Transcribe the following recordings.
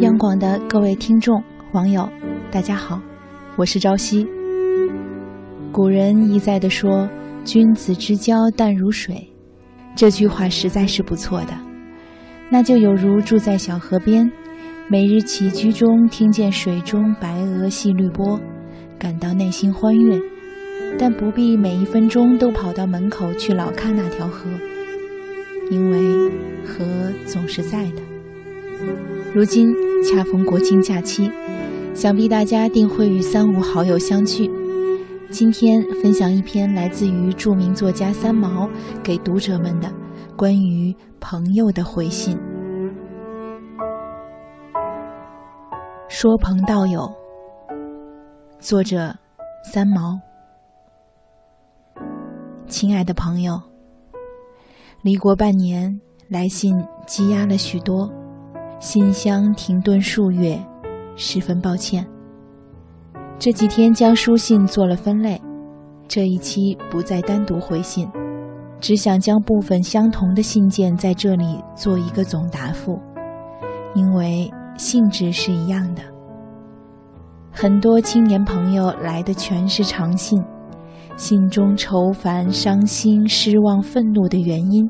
央广的各位听众、网友，大家好，我是朝夕。古人一再的说“君子之交淡如水”，这句话实在是不错的。那就有如住在小河边，每日起居中听见水中白鹅戏绿波，感到内心欢悦，但不必每一分钟都跑到门口去老看那条河，因为河总是在的。如今恰逢国庆假期，想必大家定会与三五好友相聚。今天分享一篇来自于著名作家三毛给读者们的关于朋友的回信。说朋道友，作者三毛。亲爱的朋友，离国半年，来信积压了许多。信箱停顿数月，十分抱歉。这几天将书信做了分类，这一期不再单独回信，只想将部分相同的信件在这里做一个总答复，因为性质是一样的。很多青年朋友来的全是长信。心中愁烦、伤心、失望、愤怒的原因，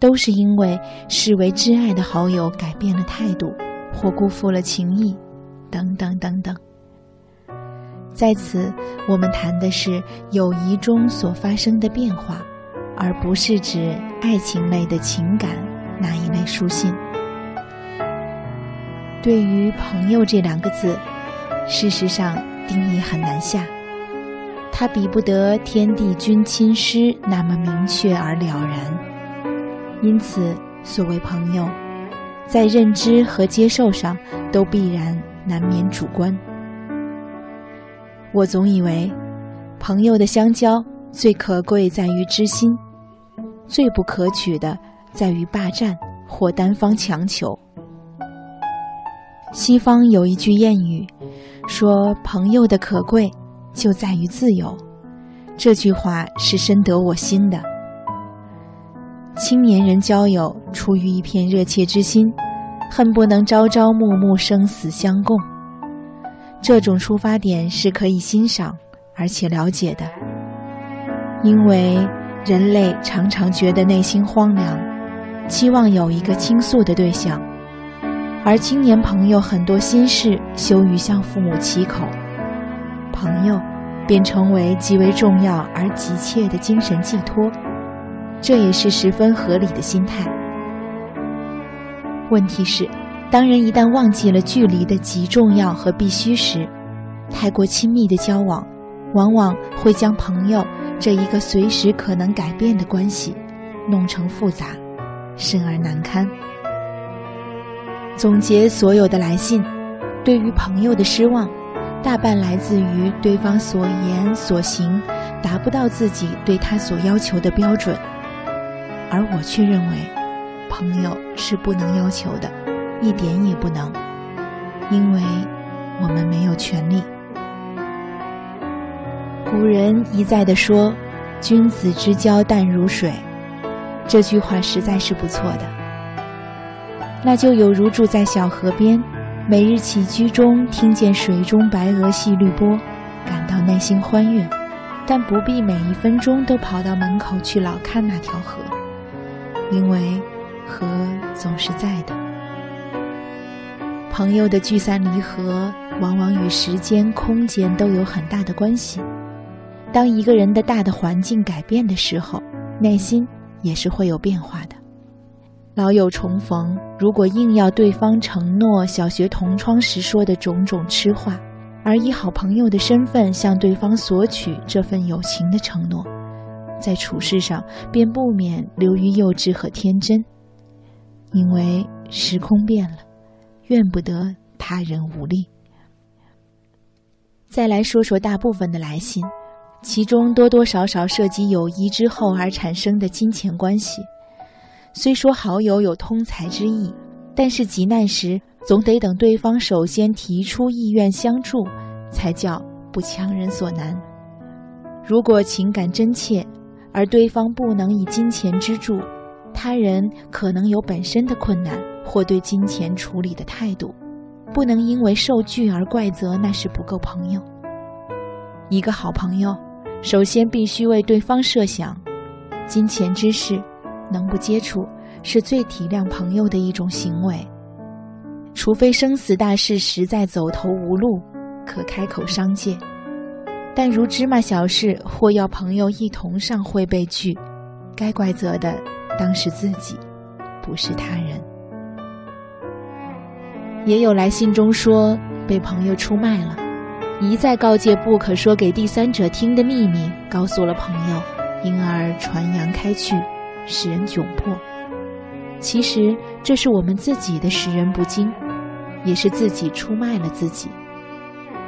都是因为视为挚爱的好友改变了态度，或辜负了情谊，等等等等。在此，我们谈的是友谊中所发生的变化，而不是指爱情类的情感那一类书信。对于“朋友”这两个字，事实上定义很难下。它比不得“天地君亲师”那么明确而了然，因此，所谓朋友，在认知和接受上都必然难免主观。我总以为，朋友的相交最可贵在于知心，最不可取的在于霸占或单方强求。西方有一句谚语，说朋友的可贵。就在于自由，这句话是深得我心的。青年人交友出于一片热切之心，恨不能朝朝暮暮生死相共。这种出发点是可以欣赏而且了解的，因为人类常常觉得内心荒凉，期望有一个倾诉的对象，而青年朋友很多心事羞于向父母启口。朋友，便成为极为重要而急切的精神寄托，这也是十分合理的心态。问题是，当人一旦忘记了距离的极重要和必须时，太过亲密的交往，往往会将朋友这一个随时可能改变的关系，弄成复杂，甚而难堪。总结所有的来信，对于朋友的失望。大半来自于对方所言所行达不到自己对他所要求的标准，而我却认为，朋友是不能要求的，一点也不能，因为我们没有权利。古人一再的说“君子之交淡如水”，这句话实在是不错的。那就有如住在小河边。每日起居中听见水中白鹅戏绿波，感到内心欢悦，但不必每一分钟都跑到门口去老看那条河，因为河总是在的。朋友的聚散离合，往往与时间、空间都有很大的关系。当一个人的大的环境改变的时候，内心也是会有变化的。老友重逢，如果硬要对方承诺小学同窗时说的种种痴话，而以好朋友的身份向对方索取这份友情的承诺，在处事上便不免流于幼稚和天真，因为时空变了，怨不得他人无力。再来说说大部分的来信，其中多多少少涉及友谊之后而产生的金钱关系。虽说好友有通财之意，但是急难时总得等对方首先提出意愿相助，才叫不强人所难。如果情感真切，而对方不能以金钱资助，他人可能有本身的困难或对金钱处理的态度，不能因为受拒而怪责那是不够朋友。一个好朋友，首先必须为对方设想，金钱之事，能不接触是最体谅朋友的一种行为。除非生死大事实在走投无路，可开口商借。但如芝麻小事，或要朋友一同上会被拒，该怪责的当是自己，不是他人。也有来信中说被朋友出卖了，一再告诫不可说给第三者听的秘密告诉了朋友，因而传扬开去，使人窘迫。其实这是我们自己的识人不精，也是自己出卖了自己，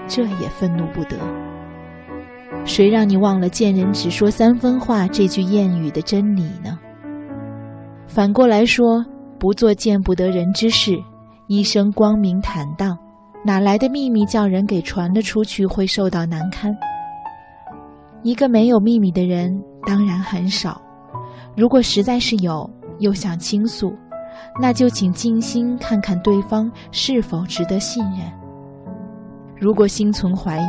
这也愤怒不得。谁让你忘了“见人只说三分话”这句谚语的真理呢？反过来说，不做见不得人之事，一生光明坦荡，哪来的秘密叫人给传了出去会受到难堪？一个没有秘密的人当然很少，如果实在是有，又想倾诉，那就请静心看看对方是否值得信任。如果心存怀疑，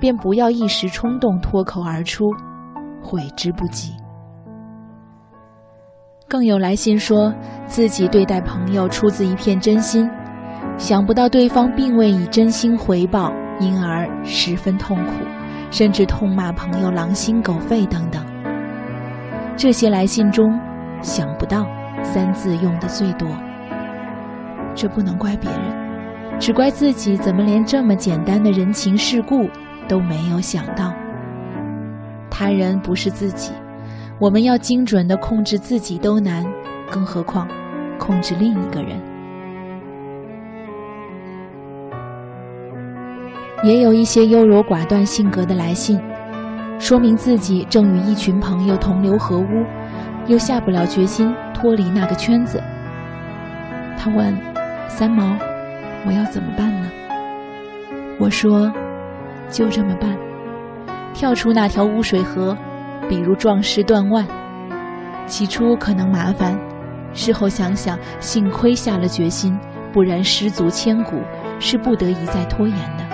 便不要一时冲动脱口而出，悔之不及。更有来信说自己对待朋友出自一片真心，想不到对方并未以真心回报，因而十分痛苦，甚至痛骂朋友狼心狗肺等等。这些来信中，“想不到”三字用的最多。这不能怪别人，只怪自己怎么连这么简单的人情世故。都没有想到，他人不是自己，我们要精准的控制自己都难，更何况控制另一个人。也有一些优柔寡断性格的来信，说明自己正与一群朋友同流合污，又下不了决心脱离那个圈子。他问：“三毛，我要怎么办呢？”我说。就这么办，跳出那条污水河，比如壮士断腕。起初可能麻烦，事后想想，幸亏下了决心，不然失足千古，是不得一再拖延的。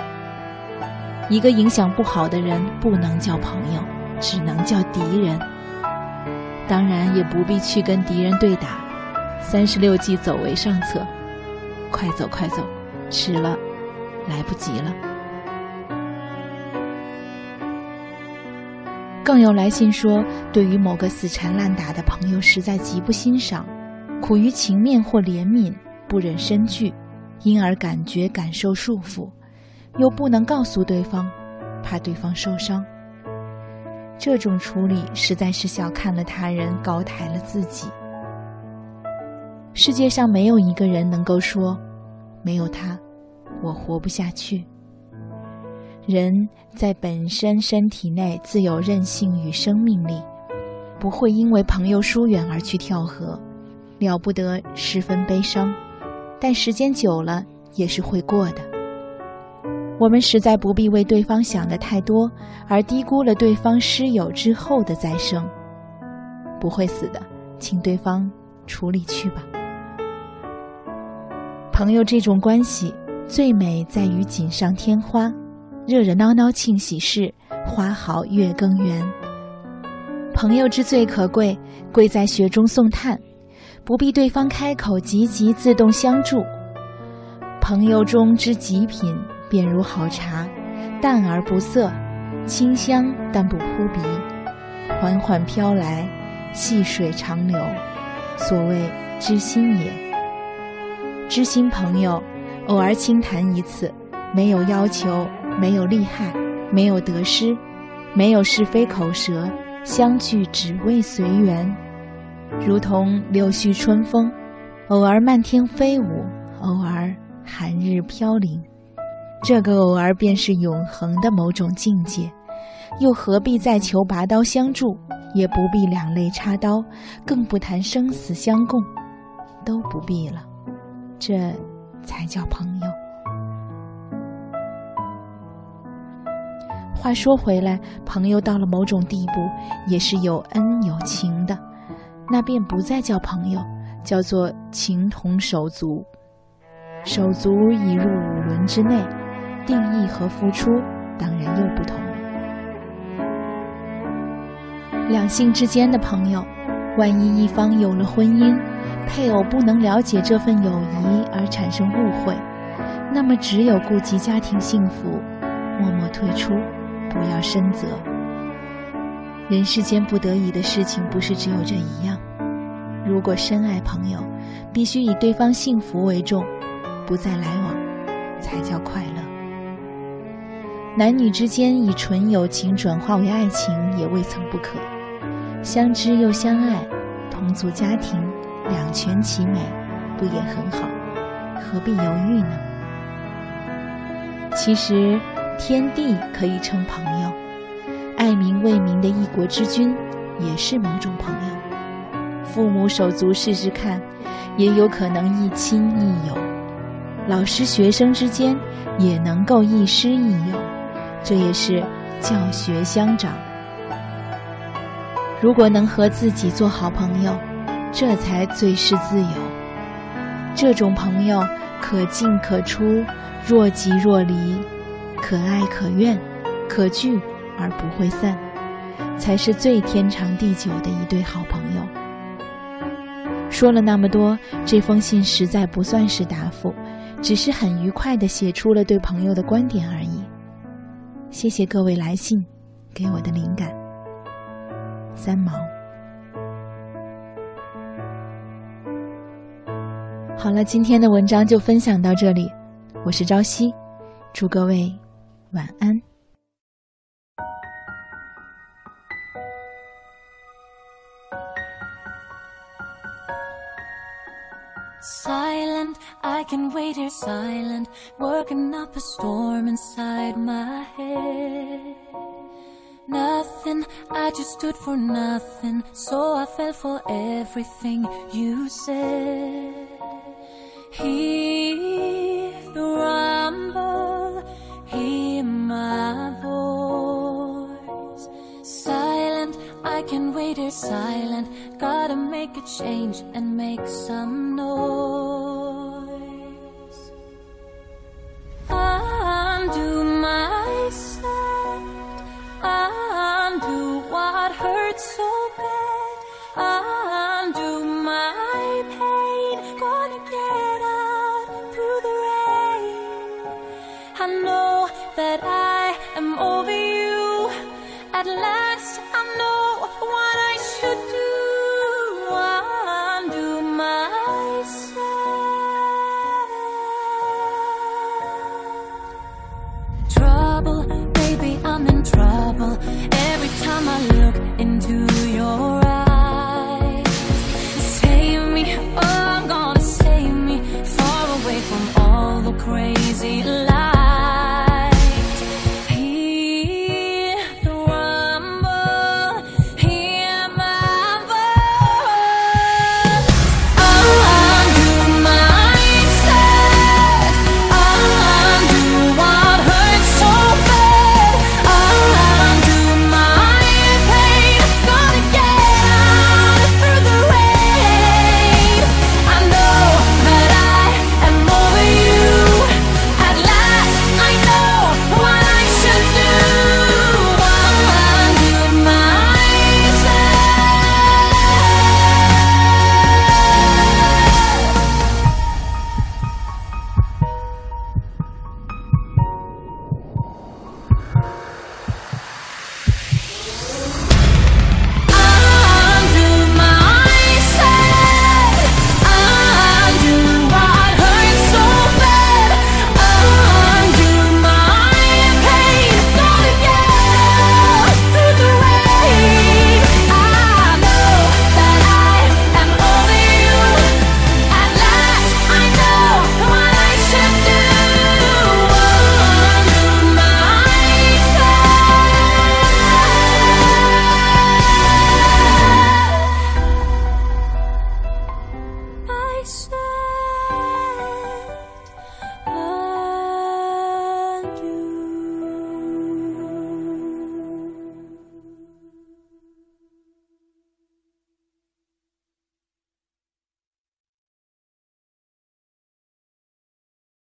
一个影响不好的人，不能叫朋友，只能叫敌人。当然也不必去跟敌人对打，三十六计走为上策。快走快走，迟了，来不及了。更有来信说，对于某个死缠烂打的朋友，实在极不欣赏，苦于情面或怜悯，不忍深拒，因而感觉感受束缚，又不能告诉对方，怕对方受伤。这种处理实在是小看了他人，高抬了自己。世界上没有一个人能够说，没有他，我活不下去。人在本身身体内自有韧性与生命力，不会因为朋友疏远而去跳河，了不得，十分悲伤。但时间久了也是会过的。我们实在不必为对方想的太多，而低估了对方失友之后的再生。不会死的，请对方处理去吧。朋友这种关系，最美在于锦上添花。热热闹闹庆喜事，花好月更圆。朋友之最可贵，贵在雪中送炭，不必对方开口，急急自动相助。朋友中之极品，便如好茶，淡而不涩，清香但不扑鼻，缓缓飘来，细水长流，所谓知心也。知心朋友，偶尔轻谈一次，没有要求。没有利害，没有得失，没有是非口舌，相聚只为随缘，如同柳絮春风，偶尔漫天飞舞，偶尔寒日飘零。这个偶尔便是永恒的某种境界，又何必再求拔刀相助，也不必两肋插刀，更不谈生死相共，都不必了，这才叫朋友。话说回来，朋友到了某种地步，也是有恩有情的，那便不再叫朋友，叫做情同手足。手足已入五伦之内，定义和付出当然又不同。两性之间的朋友，万一一方有了婚姻，配偶不能了解这份友谊而产生误会，那么只有顾及家庭幸福，默默退出，不要深责。人世间不得已的事情不是只有这一样。如果深爱朋友，必须以对方幸福为重，不再来往，才叫快乐。男女之间以纯友情转化为爱情，也未曾不可。相知又相爱，同组家庭，两全其美，不也很好？何必犹豫呢？其实，天地可以称朋友，爱民为民的一国之君，也是某种朋友。父母手足试试看，也有可能亦亲亦友；老师学生之间，也能够亦师亦友，这也是教学相长。如果能和自己做好朋友，这才最是自由。这种朋友可进可出，若即若离，可爱可怨，可聚而不会散，才是最天长地久的一对好朋友。说了那么多，这封信实在不算是答复，只是很愉快地写出了对朋友的观点而已。谢谢各位来信，给我的灵感。三毛。好了，今天的文章就分享到这里，我是朝夕，祝各位晚安。Nothing, I just stood for nothing. So I fell for everything you said. Hear the rumble, hear my voice. Silent, I can wait here silent. A change and make some noise.